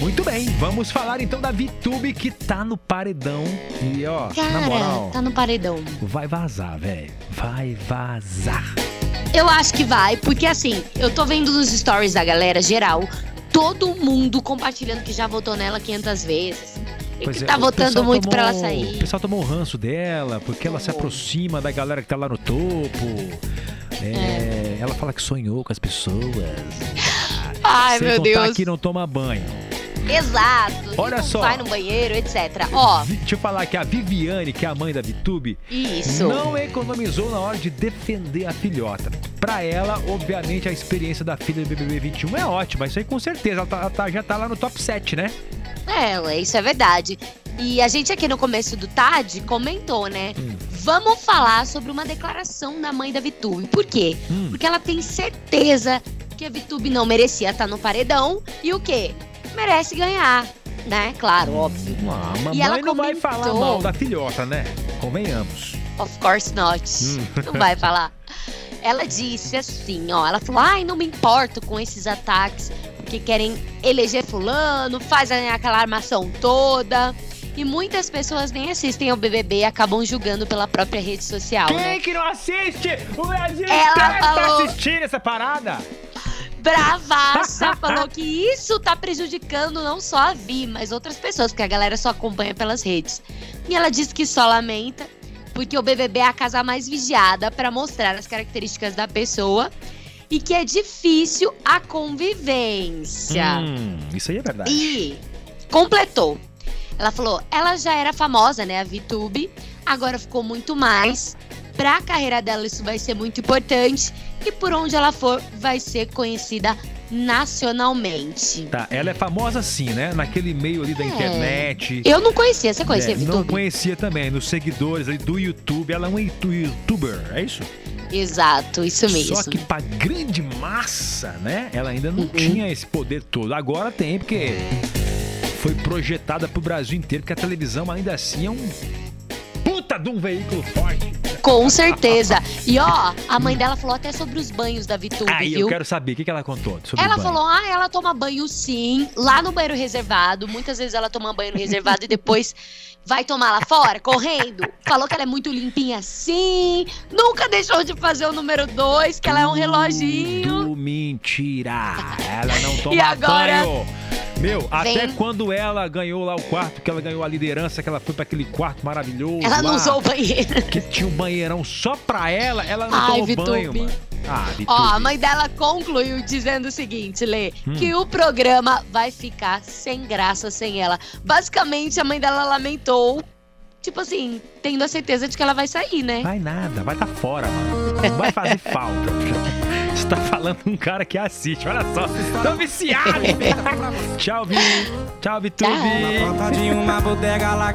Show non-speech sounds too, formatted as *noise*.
Muito bem, vamos falar então da VTube que tá no paredão. E ó, Cara, na moral, tá no paredão. vai vazar, velho. Vai vazar. Eu acho que vai, porque assim, eu tô vendo nos stories da galera geral, todo mundo compartilhando que já votou nela 500 vezes. E Pois que é, tá votando muito pra ela tomou- O sair. pessoal tomou o ranço dela, porque ela se Tomou. aproxima da galera que tá lá no topo. É, Ela fala que sonhou com as pessoas. Ai, Sem meu Deus. que não toma banho. Exato. Olha não só. vai no banheiro, etc. Ó, Deixa eu falar que a Viviane, que é a mãe da VTube, isso. não economizou na hora de defender a filhota. Pra ela, obviamente, a experiência da filha do BBB 21 é ótima. Isso aí com certeza. Ela, tá- ela tá- já tá lá no top 7, né? É, isso é verdade. E a gente aqui no começo do TAD comentou, né? Hum. Vamos falar sobre uma declaração da mãe da Vitube. Por quê? Hum. Porque ela tem certeza que a Vitube não merecia estar no paredão e o quê? Merece ganhar, né? Claro, óbvio. Ah, a E ela mamãe não vai comentou- falar mal da filhota, né? Convenhamos. Of course not. Hum. *laughs* Não vai falar. Ela disse assim, ó. Ela falou: ai, não me importo com esses ataques, porque querem eleger fulano, fazem aquela armação toda. E muitas pessoas nem assistem ao BBB e acabam julgando pela própria rede social, né? Quem que não assiste? O Brasil Ela inteiro tá falou- assistindo essa parada. Bravaça *laughs* falou que isso tá prejudicando não só a Vi, mas outras pessoas, porque a galera só acompanha pelas redes. E ela disse que só lamenta, porque o BBB é a casa mais vigiada para mostrar as características da pessoa e que é difícil a convivência. Hum, isso aí é verdade. E completou. Ela falou, ela já era famosa, né, a VTube, agora ficou muito mais. Pra carreira dela isso vai ser muito importante e por onde ela for vai ser conhecida nacionalmente. Tá, ela é famosa sim, né? Naquele meio ali da É. internet. Eu não conhecia, você conhecia É, a não conhecia também, nos seguidores ali do YouTube. Ela é um youtu- youtuber, é isso? Exato, isso mesmo. Só que pra grande massa, né? Ela ainda não Uhum. tinha esse poder todo. Agora tem, porque foi projetada pro Brasil inteiro, porque a televisão ainda assim é um puta de um veículo forte. Com certeza. E ó, a mãe dela falou até sobre os banhos da VTube, Aí viu? eu quero saber, o que, que ela contou sobre Ela falou, ah, ela toma banho sim, lá no banheiro reservado. Muitas vezes ela toma banho no reservado e depois vai tomar lá fora, correndo. Falou que ela é muito limpinha sim. Nunca deixou de fazer o número dois, que ela é um reloginho. Tudo mentira. Ela não toma E agora? banho. Meu, até Vem. quando ela ganhou lá o quarto, que ela ganhou a liderança, que ela foi pra aquele quarto maravilhoso. Ela não lá, usou o banheiro. Que tinha um banheirão só pra ela, ela não Ai, tomou Vitube. banho, mano. Ah. Ó, a mãe dela concluiu dizendo o seguinte, Lê, Hum. que o programa vai ficar sem graça sem ela. Basicamente, a mãe dela lamentou, tipo assim, tendo a certeza de que ela vai sair, né? Vai nada, vai tá fora, mano. Não vai fazer falta. *laughs* Você tá falando um cara que assiste, olha só. Tô viciado. *laughs* Tchau, Vi. Tchau, Vitube. Tchau. Porta de uma bodega lá